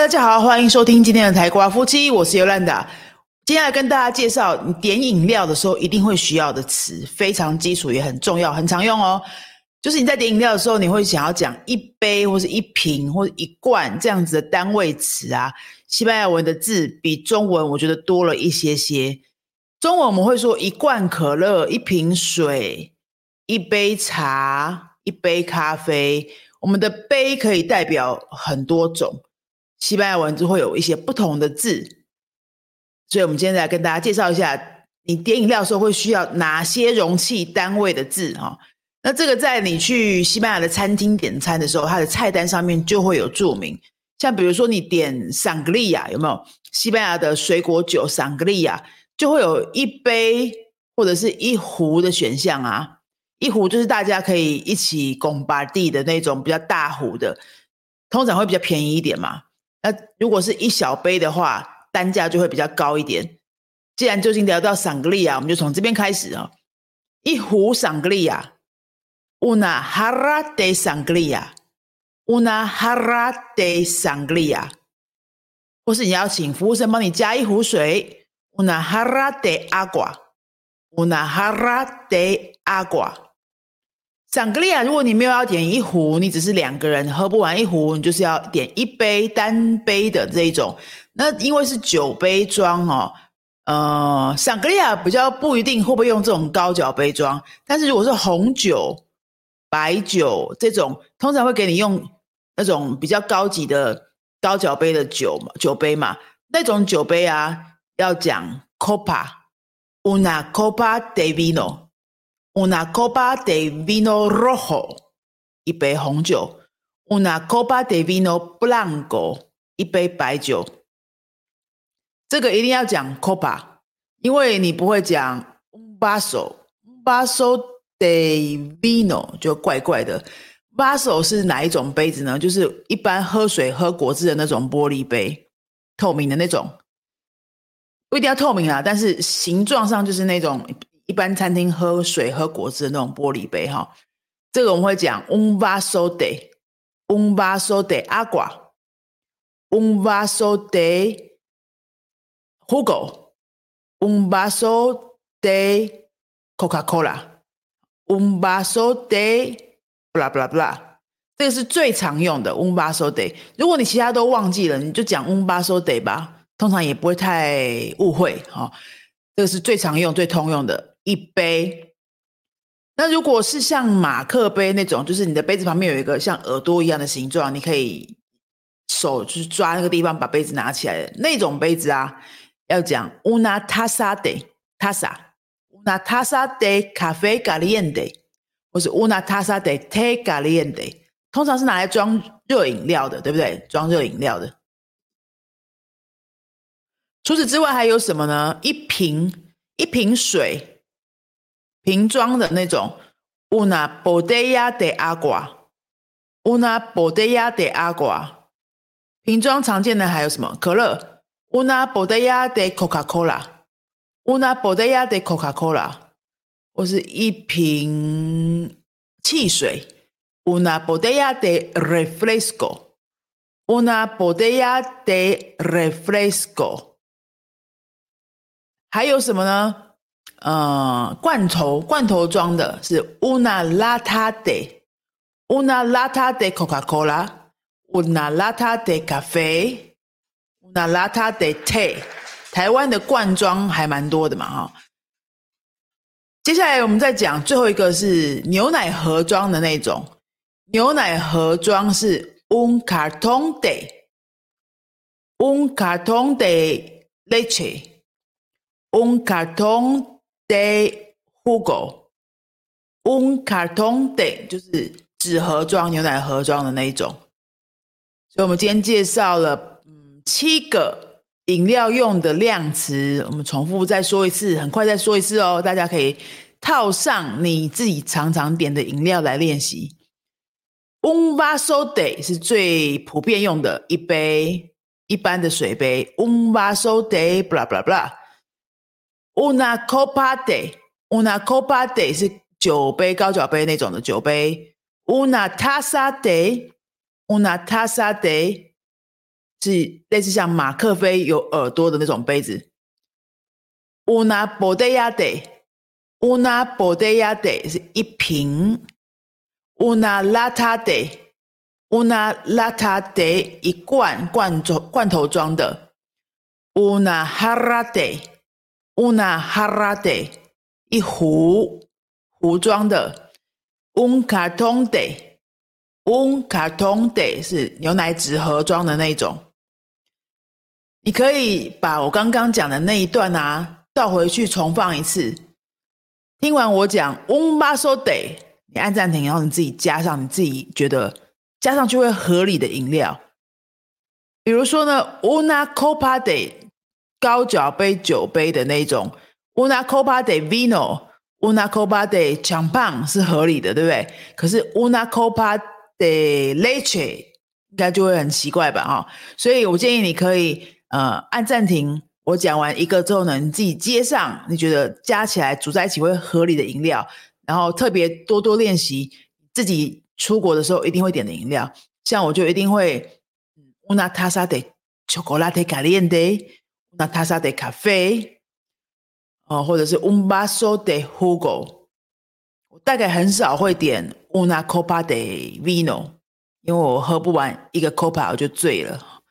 大家好，欢迎收听今天的台瓜夫妻，我是尤兰达。接下来跟大家介绍，你点饮料的时候一定会需要的词，非常基础也很重要，很常用哦。就是你在点饮料的时候，你会想要讲一杯或是一瓶或者一罐这样子的单位词啊。西班牙文的字比中文我觉得多了一些些。中文我们会说一罐可乐、一瓶水、一杯茶、一杯咖啡。我们的杯可以代表很多种。西班牙文就会有一些不同的字，所以我们今天来跟大家介绍一下，你点饮料的时候会需要哪些容器单位的字哈。那这个在你去西班牙的餐厅点餐的时候，它的菜单上面就会有注明。像比如说你点桑格利亚，有没有西班牙的水果酒桑格利亚，就会有一杯或者是一壶的选项啊。一壶就是大家可以一起拱巴地的那种比较大壶的，通常会比较便宜一点嘛。那如果是一小杯的话，单价就会比较高一点。既然最近聊到桑格利亚，我们就从这边开始啊。一壶桑格利亚，una jarra de sangría，una jarra de sangría。或是你要请服务生帮你加一壶水，una jarra de agua，una jarra de agua。桑格利亚，如果你没有要点一壶，你只是两个人喝不完一壶，你就是要点一杯单杯的这一种。那因为是酒杯装哦，呃，桑格利亚比较不一定会不会用这种高脚杯装，但是如果是红酒、白酒这种，通常会给你用那种比较高级的高脚杯的酒嘛，酒杯嘛，那种酒杯啊，要讲 copa，una copa de vino。Una copa de vino rojo，一杯红酒。Una copa de vino blanco，一杯白酒。这个一定要讲 copa，因为你不会讲 un vaso，un vaso de vino 就怪怪的。vaso 是哪一种杯子呢？就是一般喝水喝果汁的那种玻璃杯，透明的那种。不一定要透明啊，但是形状上就是那种。一般餐厅喝水、喝果汁的那种玻璃杯，哈，这个我们会讲 un vaso de，un vaso de agua，un vaso de jugo，un vaso de Coca Cola un vaso de bla bla bla，这个是最常用的 un vaso de。如果你其他都忘记了，你就讲 un vaso de 吧，通常也不会太误会，哈。这个是最常用、最通用的。一杯，那如果是像马克杯那种，就是你的杯子旁边有一个像耳朵一样的形状，你可以手去抓那个地方，把杯子拿起来的那种杯子啊，要讲 una taza de taza，una taza de café caliente，或是 una taza de té caliente，通常是拿来装热饮料的，对不对？装热饮料的。除此之外还有什么呢？一瓶一瓶水。瓶装的那种，una botella de agua，una botella de agua。瓶装常见的还有什么？可乐，una botella de Coca-Cola，una botella de Coca-Cola。或是一瓶汽水，una botella de refresco，una botella de refresco。还有什么呢？呃，罐头罐头装的是 una lata de una lata de Coca Cola una lata de cafe una lata de tea。台湾的罐装还蛮多的嘛，哈。接下来我们再讲最后一个是牛奶盒装的那种，牛奶盒装是 un carton de un carton de leche un carton de jugo，un carton de 就是纸盒装牛奶盒装的那一种。所以，我们今天介绍了嗯七个饮料用的量词，我们重复再说一次，很快再说一次哦，大家可以套上你自己常常点的饮料来练习。un vaso de 是最普遍用的一杯一般的水杯，un vaso de，blah blah blah。Una copa de，una copa de 是酒杯高脚杯那种的酒杯。Una taza de，una taza de 是类似像马克杯有耳朵的那种杯子。Una botella de，una botella de 是一瓶。Una lata de，una lata de 一罐罐装罐头装的。Una jarra de jarra de 一壶壶装的。，un carton de un carton de 是牛奶纸盒装的那种。你可以把我刚刚讲的那一段啊倒回去重放一次。听完我讲 un vaso de。你按暂停，然后你自己加上你自己觉得加上去会合理的饮料，比如说呢，una copa de 高脚杯酒杯的那种，una copa de vino，una copa de champagne 是合理的，对不对？可是 una copa de leche 应该就会很奇怪吧？哈，所以我建议你可以呃按暂停，我讲完一个之后呢，你自己接上，你觉得加起来组在一起会合理的饮料。然后特别多多练习自己出国的时候一定会点的饮料，像我就一定会，una taza de chocolate caliente una taza de café，哦，或者是 un vaso de jugo。我大概很少会点 una copa de vino，因为我喝不完一个 copa 我就醉了。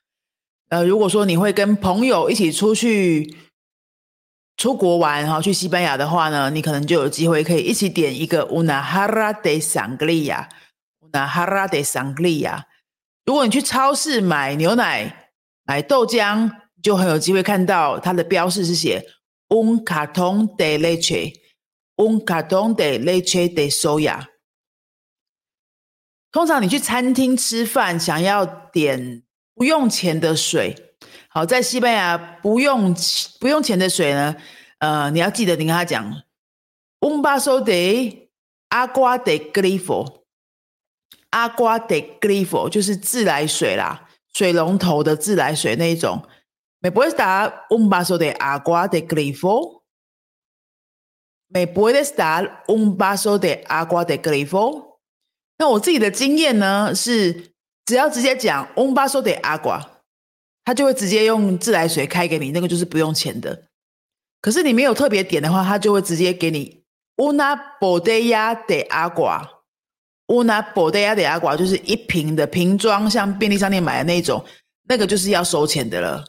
呃，如果说你会跟朋友一起出去。出国玩哈，去西班牙的话呢，你可能就有机会可以一起点一个 una jarra de sangria，una jarra de sangria。如果你去超市买牛奶、买豆浆，就很有机会看到它的标示是写 “un carton de leche”，“un carton de leche de soya。通常你去餐厅吃饭，想要点不用钱的水。好，在西班牙不用不用钱的水呢，呃，你要记得你跟他讲，un vaso de agua de grifo，agua de grifo 就是自来水啦，水龙头的自来水那一种。Me puedes dar un vaso de agua de grifo？Me puedes dar un vaso de agua de grifo？那我自己的经验呢是，只要直接讲 un vaso de agua。他就会直接用自来水开给你，那个就是不用钱的。可是你没有特别点的话，他就会直接给你 una botella de agua，una botella de agua 就是一瓶的瓶装，像便利商店买的那种，那个就是要收钱的了。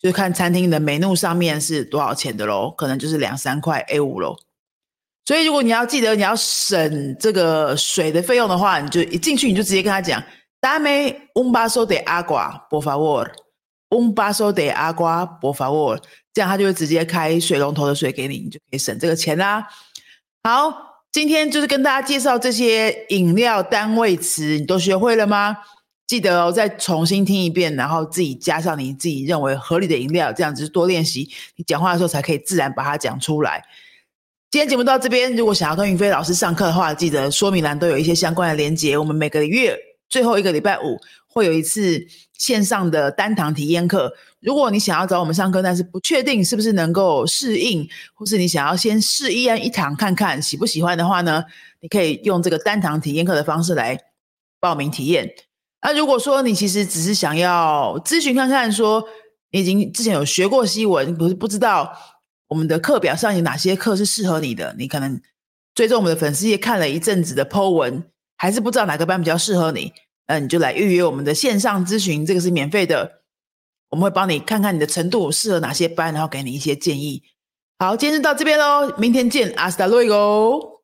就看餐厅的 menu 上面是多少钱的喽，可能就是两三块 A 五喽。所以如果你要记得你要省这个水的费用的话，你就一进去你就直接跟他讲，dame un vaso de agua，por favor。Un vaso de agua, por favor。这样他就会直接开水龙头的水给你，你就可以省这个钱啦。好，今天就是跟大家介绍这些饮料单位词，你都学会了吗？记得哦，再重新听一遍，然后自己加上你自己认为合理的饮料，这样子多练习，你讲话的时候才可以自然把它讲出来。今天节目到这边，如果想要跟云飞老师上课的话，记得说明栏都有一些相关的连接。我们每个月最后一个礼拜五。会有一次线上的单堂体验课，如果你想要找我们上课，但是不确定是不是能够适应，或是你想要先试一一堂看看喜不喜欢的话呢，你可以用这个单堂体验课的方式来报名体验。那如果说你其实只是想要咨询看看，说你已经之前有学过西文，不是不知道我们的课表上有哪些课是适合你的，你可能追踪我们的粉丝页看了一阵子的 Po 文，还是不知道哪个班比较适合你。那，你就来预约我们的线上咨询，这个是免费的，我们会帮你看看你的程度适合哪些班，然后给你一些建议。好，今天就到这边喽，明天见，阿斯达瑞哦。